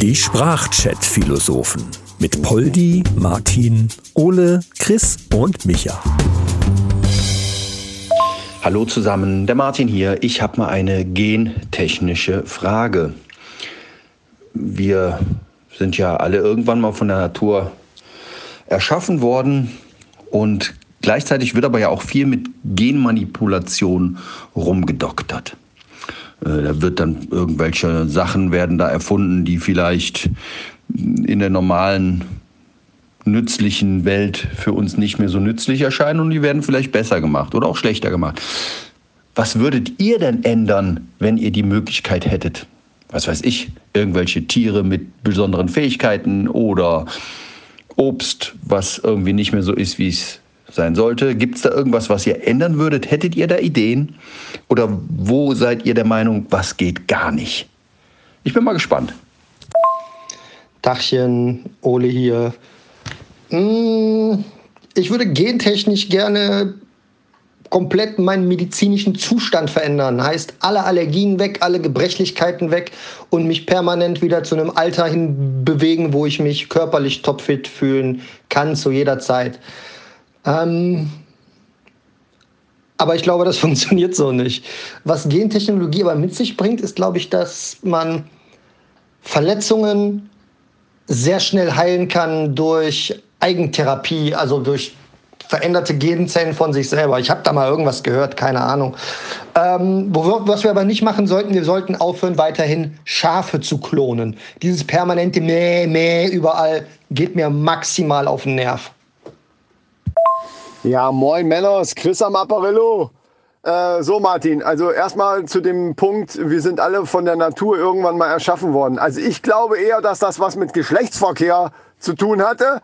Die Sprachchat-Philosophen mit Poldi, Martin, Ole, Chris und Micha. Hallo zusammen, der Martin hier. Ich habe mal eine gentechnische Frage. Wir sind ja alle irgendwann mal von der Natur erschaffen worden und gleichzeitig wird aber ja auch viel mit Genmanipulation rumgedoktert. Äh, da wird dann irgendwelche Sachen werden da erfunden, die vielleicht in der normalen nützlichen Welt für uns nicht mehr so nützlich erscheinen und die werden vielleicht besser gemacht oder auch schlechter gemacht. Was würdet ihr denn ändern, wenn ihr die Möglichkeit hättet? Was weiß ich, irgendwelche Tiere mit besonderen Fähigkeiten oder Obst, was irgendwie nicht mehr so ist, wie es sein sollte. Gibt es da irgendwas, was ihr ändern würdet? Hättet ihr da Ideen? Oder wo seid ihr der Meinung, was geht gar nicht? Ich bin mal gespannt. Dachchen, Ole hier. Hm, ich würde gentechnisch gerne komplett meinen medizinischen Zustand verändern. Heißt, alle Allergien weg, alle Gebrechlichkeiten weg und mich permanent wieder zu einem Alter hin bewegen, wo ich mich körperlich topfit fühlen kann zu jeder Zeit. Ähm, aber ich glaube, das funktioniert so nicht. Was Gentechnologie aber mit sich bringt, ist, glaube ich, dass man Verletzungen sehr schnell heilen kann durch Eigentherapie, also durch veränderte Genzellen von sich selber. Ich habe da mal irgendwas gehört, keine Ahnung. Ähm, was wir aber nicht machen sollten, wir sollten aufhören, weiterhin Schafe zu klonen. Dieses permanente Mäh, Mäh überall geht mir maximal auf den Nerv. Ja, moin Männer, ist Chris am Apparillo. Äh, so Martin, also erstmal zu dem Punkt, wir sind alle von der Natur irgendwann mal erschaffen worden. Also ich glaube eher, dass das was mit Geschlechtsverkehr zu tun hatte,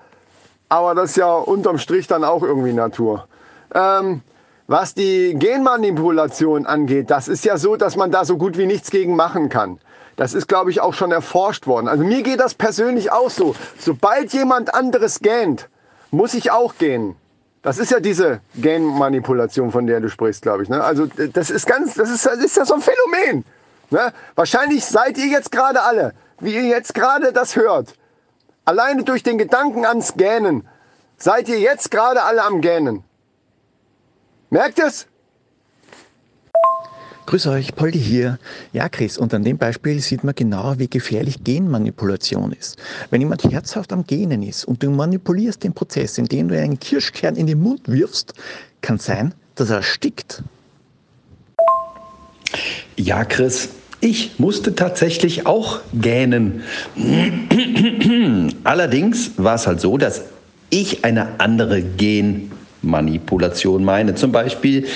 aber das ist ja unterm Strich dann auch irgendwie Natur. Ähm, was die Genmanipulation angeht, das ist ja so, dass man da so gut wie nichts gegen machen kann. Das ist, glaube ich, auch schon erforscht worden. Also mir geht das persönlich auch so. Sobald jemand anderes gähnt, muss ich auch gehen. Das ist ja diese Genmanipulation, von der du sprichst, glaube ich. Ne? Also das ist ganz, das ist, das ist ja so ein Phänomen. Ne? Wahrscheinlich seid ihr jetzt gerade alle, wie ihr jetzt gerade das hört, alleine durch den Gedanken ans Gähnen, seid ihr jetzt gerade alle am Gähnen. Merkt es? Grüß euch, Poldi hier. Ja, Chris, und an dem Beispiel sieht man genau, wie gefährlich Genmanipulation ist. Wenn jemand herzhaft am Genen ist und du manipulierst den Prozess, indem du einen Kirschkern in den Mund wirfst, kann sein, dass er erstickt. Ja, Chris, ich musste tatsächlich auch gähnen. Allerdings war es halt so, dass ich eine andere Genmanipulation meine. Zum Beispiel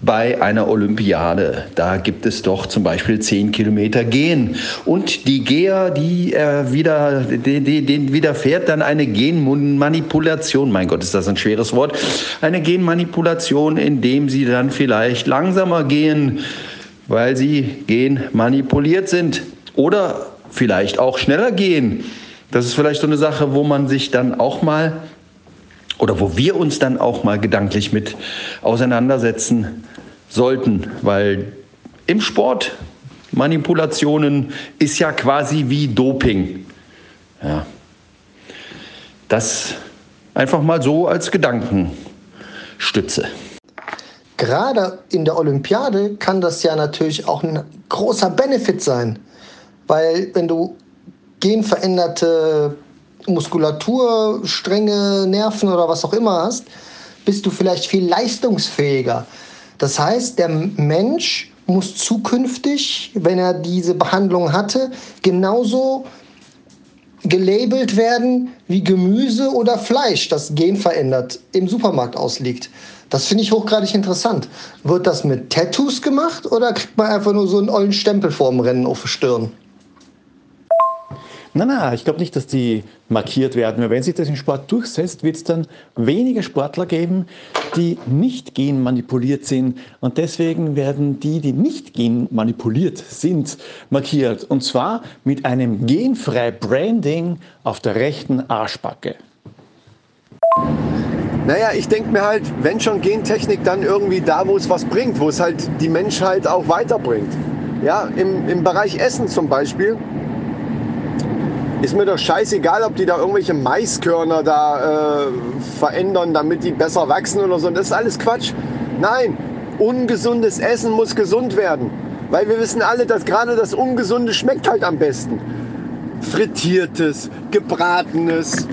bei einer Olympiade. Da gibt es doch zum Beispiel 10 Kilometer Gehen. Und die Geher, die äh, wieder, den, den widerfährt dann eine Genmanipulation. Mein Gott, ist das ein schweres Wort. Eine Genmanipulation, indem sie dann vielleicht langsamer gehen, weil sie genmanipuliert sind. Oder vielleicht auch schneller gehen. Das ist vielleicht so eine Sache, wo man sich dann auch mal oder wo wir uns dann auch mal gedanklich mit auseinandersetzen sollten, weil im Sport Manipulationen ist ja quasi wie Doping. Ja. Das einfach mal so als Gedankenstütze. Gerade in der Olympiade kann das ja natürlich auch ein großer Benefit sein, weil wenn du genveränderte Muskulatur, Stränge, Nerven oder was auch immer hast, bist du vielleicht viel leistungsfähiger. Das heißt, der Mensch muss zukünftig, wenn er diese Behandlung hatte, genauso gelabelt werden wie Gemüse oder Fleisch, das genverändert im Supermarkt ausliegt. Das finde ich hochgradig interessant. Wird das mit Tattoos gemacht oder kriegt man einfach nur so einen ollen Stempel vorm Rennen auf die Stirn? Nein, nein, ich glaube nicht, dass die markiert werden. Wenn sich das im Sport durchsetzt, wird es dann weniger Sportler geben, die nicht genmanipuliert sind. Und deswegen werden die, die nicht genmanipuliert sind, markiert. Und zwar mit einem genfrei Branding auf der rechten Arschbacke. Naja, ich denke mir halt, wenn schon Gentechnik, dann irgendwie da, wo es was bringt, wo es halt die Menschheit auch weiterbringt. Ja, im, im Bereich Essen zum Beispiel ist mir doch scheißegal, ob die da irgendwelche Maiskörner da äh, verändern, damit die besser wachsen oder so. Das ist alles Quatsch. Nein, ungesundes Essen muss gesund werden. Weil wir wissen alle, dass gerade das Ungesunde schmeckt halt am besten. Frittiertes, gebratenes,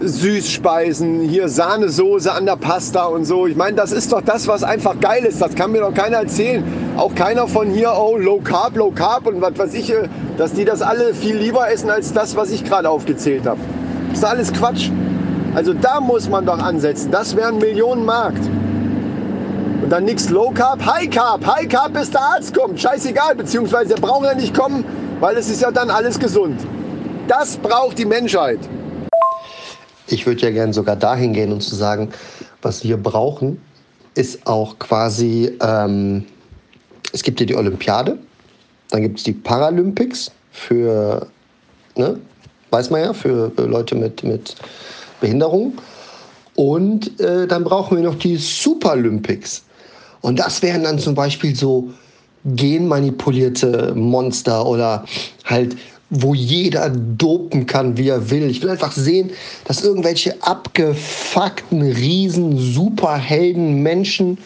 Süßspeisen, hier Sahnesoße an der Pasta und so. Ich meine, das ist doch das, was einfach geil ist. Das kann mir doch keiner erzählen. Auch keiner von hier, oh, Low Carb, Low Carb und was weiß ich, äh, dass die das alle viel lieber essen als das, was ich gerade aufgezählt habe. Ist alles Quatsch. Also da muss man doch ansetzen. Das wäre ein Millionenmarkt. Und dann nichts Low Carb, High Carb. High Carb, bis der Arzt kommt. Scheißegal. Beziehungsweise der braucht ja nicht kommen, weil es ist ja dann alles gesund. Das braucht die Menschheit. Ich würde ja gerne sogar dahin gehen und zu sagen, was wir brauchen, ist auch quasi, ähm, es gibt ja die Olympiade, dann gibt es die Paralympics für, ne, weiß man ja, für Leute mit, mit Behinderung. Und äh, dann brauchen wir noch die Superlympics. Und das wären dann zum Beispiel so genmanipulierte Monster oder halt wo jeder dopen kann, wie er will. Ich will einfach sehen, dass irgendwelche abgefuckten Riesen, Superhelden, Menschen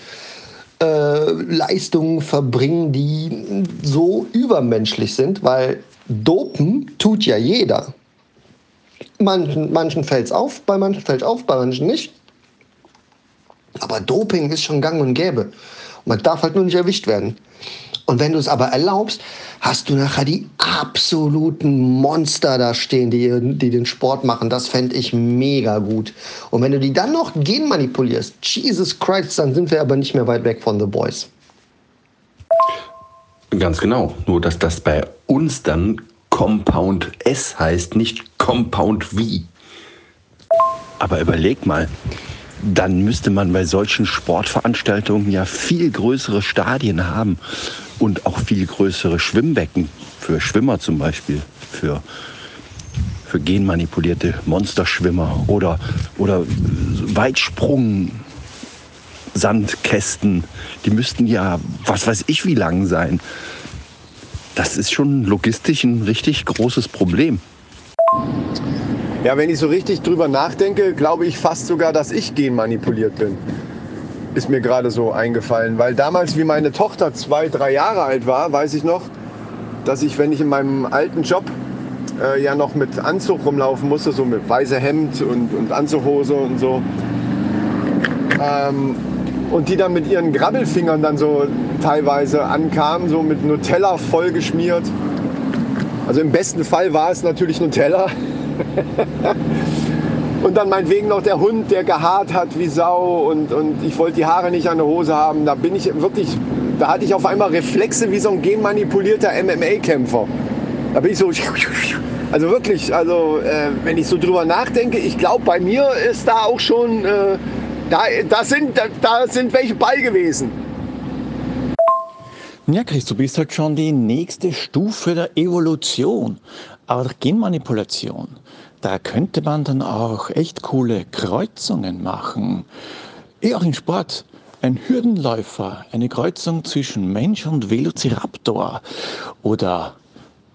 äh, Leistungen verbringen, die so übermenschlich sind, weil dopen tut ja jeder. Manchen, manchen fällt es auf, bei manchen fällt es auf, bei manchen nicht. Aber Doping ist schon gang und gäbe. Man darf halt nur nicht erwischt werden. Und wenn du es aber erlaubst, hast du nachher die absoluten Monster da stehen, die, die den Sport machen. Das fände ich mega gut. Und wenn du die dann noch genmanipulierst, Jesus Christ, dann sind wir aber nicht mehr weit weg von The Boys. Ganz genau. Nur, dass das bei uns dann Compound S heißt, nicht Compound V. Aber überleg mal, dann müsste man bei solchen Sportveranstaltungen ja viel größere Stadien haben und auch viel größere Schwimmbecken für Schwimmer zum Beispiel, für, für genmanipulierte Monsterschwimmer oder, oder Weitsprung. Sandkästen, die müssten ja, was weiß ich, wie lang sein. Das ist schon logistisch ein richtig großes Problem. Ja, wenn ich so richtig drüber nachdenke, glaube ich fast sogar, dass ich genmanipuliert bin. Ist mir gerade so eingefallen. Weil damals, wie meine Tochter zwei, drei Jahre alt war, weiß ich noch, dass ich, wenn ich in meinem alten Job äh, ja noch mit Anzug rumlaufen musste, so mit weißem Hemd und, und Anzughose und so, ähm, und die dann mit ihren Grabbelfingern dann so teilweise ankamen, so mit Nutella vollgeschmiert. Also im besten Fall war es natürlich Nutella. und dann meinetwegen noch der Hund, der gehaart hat wie Sau und, und ich wollte die Haare nicht an der Hose haben. Da bin ich wirklich, da hatte ich auf einmal Reflexe wie so ein genmanipulierter MMA-Kämpfer. Da bin ich so, also wirklich, also äh, wenn ich so drüber nachdenke, ich glaube, bei mir ist da auch schon, äh, da, da, sind, da, da sind welche bei gewesen. Ja, Chris, du bist halt schon die nächste Stufe der Evolution. Aber der Genmanipulation, da könnte man dann auch echt coole Kreuzungen machen. Eh auch im Sport. Ein Hürdenläufer, eine Kreuzung zwischen Mensch und Velociraptor. Oder,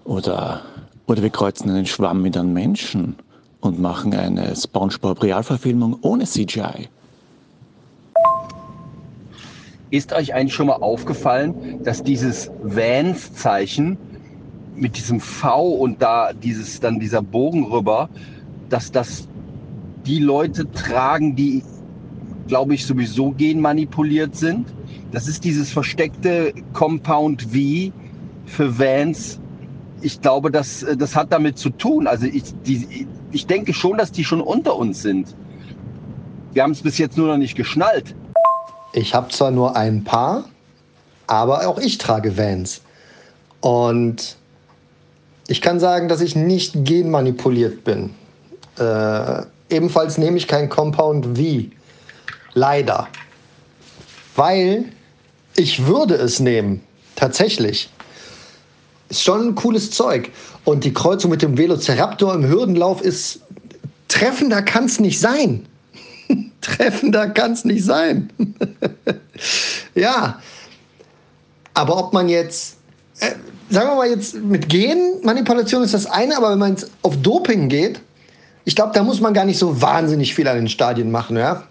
oder, oder wir kreuzen einen Schwamm mit einem Menschen und machen eine Spongebob-Realverfilmung ohne CGI. Ist euch eigentlich schon mal aufgefallen, dass dieses Vans-Zeichen mit diesem V und da dieses, dann dieser Bogen rüber, dass das die Leute tragen, die, glaube ich, sowieso genmanipuliert sind? Das ist dieses versteckte Compound V für Vans. Ich glaube, das, das hat damit zu tun. Also ich, die, ich denke schon, dass die schon unter uns sind. Wir haben es bis jetzt nur noch nicht geschnallt. Ich habe zwar nur ein Paar, aber auch ich trage Vans. Und ich kann sagen, dass ich nicht genmanipuliert bin. Äh, ebenfalls nehme ich kein Compound V. Leider. Weil ich würde es nehmen. Tatsächlich. Ist schon ein cooles Zeug. Und die Kreuzung mit dem Velociraptor im Hürdenlauf ist treffender kann es nicht sein. Treffender kann es nicht sein. ja. Aber ob man jetzt äh, sagen wir mal jetzt, mit Genmanipulation ist das eine, aber wenn man jetzt auf Doping geht, ich glaube, da muss man gar nicht so wahnsinnig viel an den Stadien machen, ja.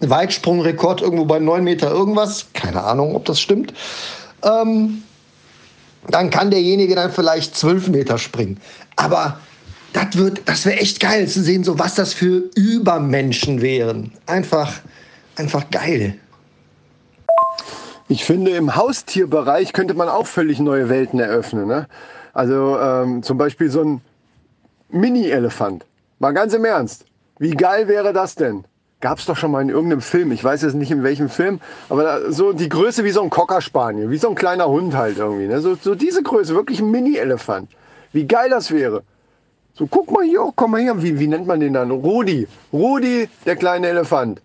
Weitsprungrekord irgendwo bei 9 Meter irgendwas, keine Ahnung, ob das stimmt. Ähm, dann kann derjenige dann vielleicht 12 Meter springen. Aber das das wäre echt geil zu sehen, so was das für Übermenschen wären. Einfach, einfach geil. Ich finde, im Haustierbereich könnte man auch völlig neue Welten eröffnen. Ne? Also ähm, zum Beispiel so ein Mini-Elefant. Mal ganz im Ernst. Wie geil wäre das denn? Gab es doch schon mal in irgendeinem Film. Ich weiß jetzt nicht in welchem Film. Aber so die Größe wie so ein Cockerspaniel. Wie so ein kleiner Hund halt irgendwie. Ne? So, so diese Größe. Wirklich ein Mini-Elefant. Wie geil das wäre. So, guck mal hier, komm mal her. Wie, wie nennt man den dann? Rudi. Rudi, der kleine Elefant.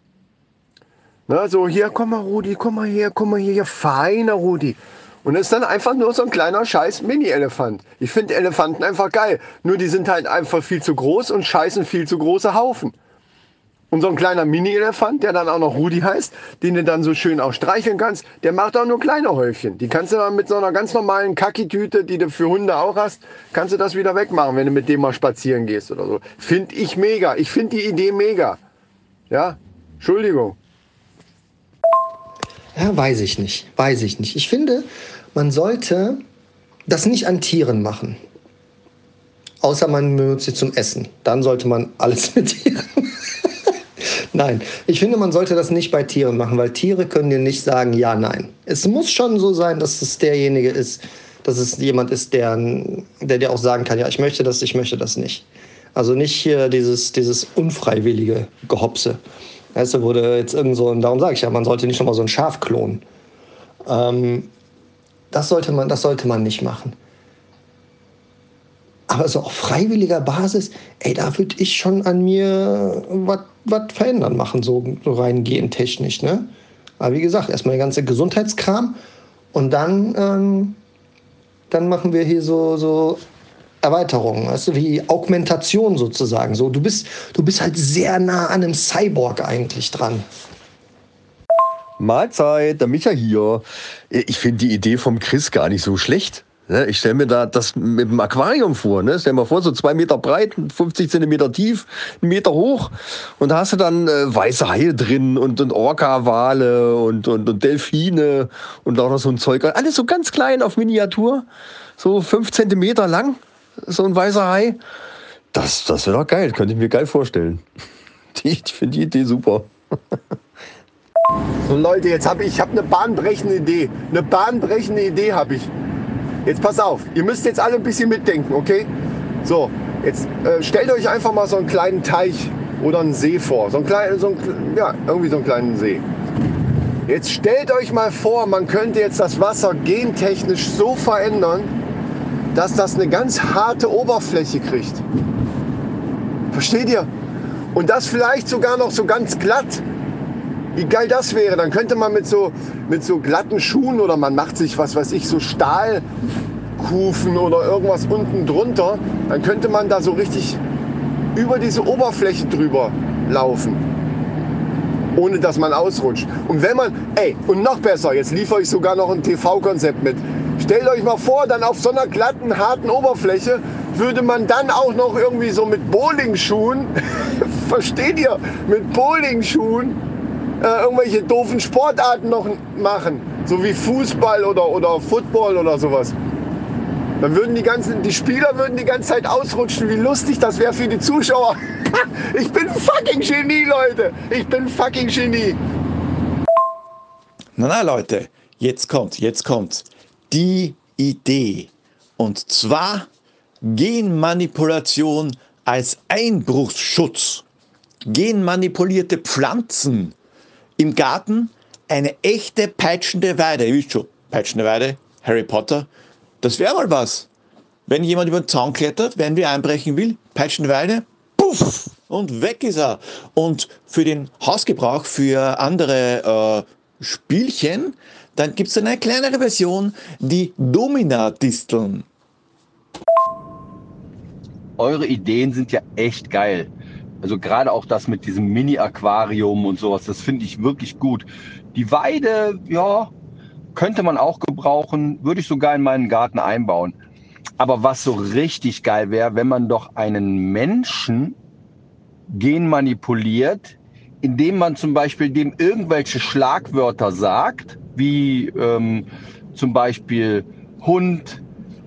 Na, so, hier, komm mal, Rudi, komm mal her, komm mal hier, feiner Rudi. Und das ist dann einfach nur so ein kleiner scheiß Mini-Elefant. Ich finde Elefanten einfach geil. Nur die sind halt einfach viel zu groß und scheißen viel zu große Haufen. Und so ein kleiner Mini-Elefant, der dann auch noch Rudi heißt, den du dann so schön auch streicheln kannst, der macht auch nur kleine Häufchen. Die kannst du dann mit so einer ganz normalen Kaki-Tüte, die du für Hunde auch hast, kannst du das wieder wegmachen, wenn du mit dem mal spazieren gehst oder so. Finde ich mega. Ich finde die Idee mega. Ja, Entschuldigung. Ja, weiß ich nicht. Weiß ich nicht. Ich finde, man sollte das nicht an Tieren machen. Außer man benutzt sie zum Essen. Dann sollte man alles mit Tieren Nein, ich finde, man sollte das nicht bei Tieren machen, weil Tiere können dir nicht sagen, ja, nein. Es muss schon so sein, dass es derjenige ist, dass es jemand ist, der, der dir auch sagen kann, ja, ich möchte das, ich möchte das nicht. Also nicht hier dieses, dieses unfreiwillige Gehopse. Weißt du, wurde jetzt irgend so, und darum sage ich ja, man sollte nicht schon mal so ein Schaf klonen. Ähm, das, sollte man, das sollte man nicht machen. Aber so auf freiwilliger Basis, ey, da würde ich schon an mir was verändern machen, so, so rein gentechnisch. Ne? Aber wie gesagt, erstmal der ganze Gesundheitskram und dann, ähm, dann machen wir hier so, so Erweiterungen, weißt du, wie Augmentation sozusagen. So, du, bist, du bist halt sehr nah an einem Cyborg eigentlich dran. Mahlzeit, der Micha hier. Ich finde die Idee vom Chris gar nicht so schlecht. Ne, ich stelle mir da das mit dem Aquarium vor. Ne? Stell mir vor, so zwei Meter breit, 50 Zentimeter tief, einen Meter hoch. Und da hast du dann äh, weiße Haie drin und, und Orca-Wale und, und, und Delfine und auch noch so ein Zeug. Alles so ganz klein auf Miniatur. So fünf Zentimeter lang, so ein weißer Hai. Das, das wäre doch geil, könnte ich mir geil vorstellen. ich finde die Idee super. so Leute, jetzt habe ich, ich hab eine bahnbrechende Idee. Eine bahnbrechende Idee habe ich. Jetzt pass auf, ihr müsst jetzt alle ein bisschen mitdenken, okay? So, jetzt äh, stellt euch einfach mal so einen kleinen Teich oder einen See vor. So einen kleinen, so ja, irgendwie so einen kleinen See. Jetzt stellt euch mal vor, man könnte jetzt das Wasser gentechnisch so verändern, dass das eine ganz harte Oberfläche kriegt. Versteht ihr? Und das vielleicht sogar noch so ganz glatt. Wie geil das wäre. Dann könnte man mit so, mit so glatten Schuhen oder man macht sich, was weiß ich, so Stahlkufen oder irgendwas unten drunter. Dann könnte man da so richtig über diese Oberfläche drüber laufen. Ohne dass man ausrutscht. Und wenn man, ey, und noch besser, jetzt liefere ich sogar noch ein TV-Konzept mit. Stellt euch mal vor, dann auf so einer glatten, harten Oberfläche würde man dann auch noch irgendwie so mit Bowlingschuhen, versteht ihr, mit Bowlingschuhen äh, irgendwelche doofen Sportarten noch machen, so wie Fußball oder, oder Football oder sowas. Dann würden die ganzen, die Spieler würden die ganze Zeit ausrutschen. Wie lustig das wäre für die Zuschauer. ich bin fucking Genie, Leute. Ich bin fucking Genie. Na, na, Leute, jetzt kommt, jetzt kommt die Idee. Und zwar Genmanipulation als Einbruchsschutz. Genmanipulierte Pflanzen im Garten eine echte peitschende Weide. Ihr wisst schon, peitschende Weide, Harry Potter. Das wäre mal was. Wenn jemand über den Zaun klettert, wenn wir einbrechen will, peitschende Weide, puff, und weg ist er. Und für den Hausgebrauch, für andere äh, Spielchen, dann gibt es eine kleinere Version, die Domina-Disteln. Eure Ideen sind ja echt geil. Also gerade auch das mit diesem Mini-Aquarium und sowas, das finde ich wirklich gut. Die Weide, ja, könnte man auch gebrauchen, würde ich sogar in meinen Garten einbauen. Aber was so richtig geil wäre, wenn man doch einen Menschen genmanipuliert, indem man zum Beispiel dem irgendwelche Schlagwörter sagt, wie ähm, zum Beispiel Hund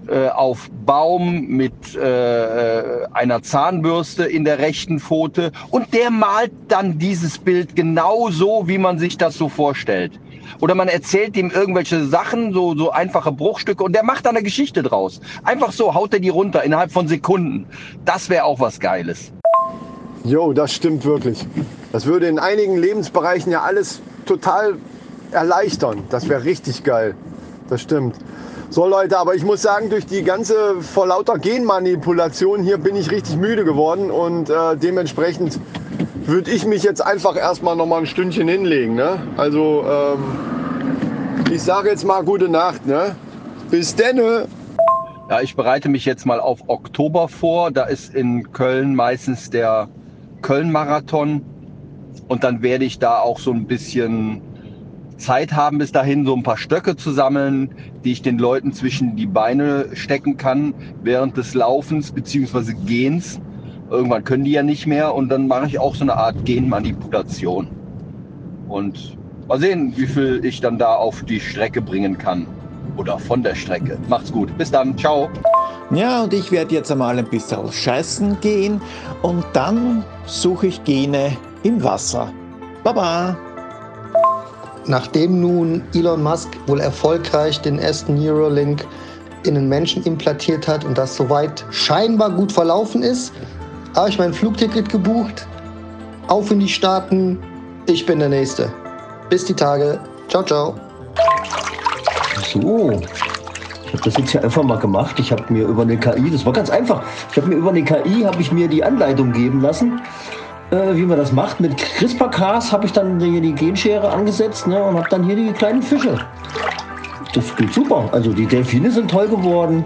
äh, auf Baum mit äh, einer Zahnbürste in der rechten Pfote und der malt dann dieses Bild genau so, wie man sich das so vorstellt. Oder man erzählt ihm irgendwelche Sachen, so, so einfache Bruchstücke und der macht da eine Geschichte draus. Einfach so haut er die runter innerhalb von Sekunden. Das wäre auch was Geiles. Jo, das stimmt wirklich. Das würde in einigen Lebensbereichen ja alles total erleichtern. Das wäre richtig geil. Das stimmt. So Leute, aber ich muss sagen, durch die ganze vor lauter Genmanipulation hier bin ich richtig müde geworden und äh, dementsprechend würde ich mich jetzt einfach erstmal noch mal ein Stündchen hinlegen. Ne? Also ähm, ich sage jetzt mal gute Nacht. Ne? Bis denne. Ja, ich bereite mich jetzt mal auf Oktober vor. Da ist in Köln meistens der Köln-Marathon. Und dann werde ich da auch so ein bisschen Zeit haben, bis dahin so ein paar Stöcke zu sammeln, die ich den Leuten zwischen die Beine stecken kann während des Laufens bzw. Gehens. Irgendwann können die ja nicht mehr und dann mache ich auch so eine Art Genmanipulation. Und mal sehen, wie viel ich dann da auf die Strecke bringen kann. Oder von der Strecke. Macht's gut. Bis dann. Ciao. Ja, und ich werde jetzt einmal ein bisschen scheißen gehen und dann suche ich Gene im Wasser. Baba! Nachdem nun Elon Musk wohl erfolgreich den ersten Neuralink in den Menschen implantiert hat und das soweit scheinbar gut verlaufen ist, habe ich mein Flugticket gebucht. Auf in die Staaten. Ich bin der Nächste. Bis die Tage. Ciao, ciao. So. Ich habe das jetzt hier einfach mal gemacht. Ich habe mir über eine KI, das war ganz einfach. Ich habe mir über eine KI habe ich mir die Anleitung geben lassen, äh, wie man das macht. Mit CRISPR-Cas habe ich dann hier die Genschere angesetzt ne, und habe dann hier die kleinen Fische. Das geht super. Also die Delfine sind toll geworden.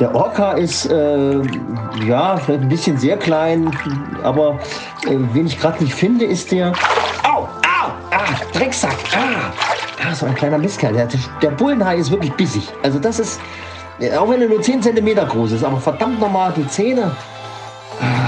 Der Orca ist äh, ja vielleicht ein bisschen sehr klein, aber äh, wen ich gerade nicht finde, ist der. Au, au, ah, Drecksack, ah, ah, so ein kleiner Mistkerl. Der, der Bullenhai ist wirklich bissig. Also das ist, äh, auch wenn er nur 10 cm groß ist, aber verdammt nochmal die Zähne. Ah,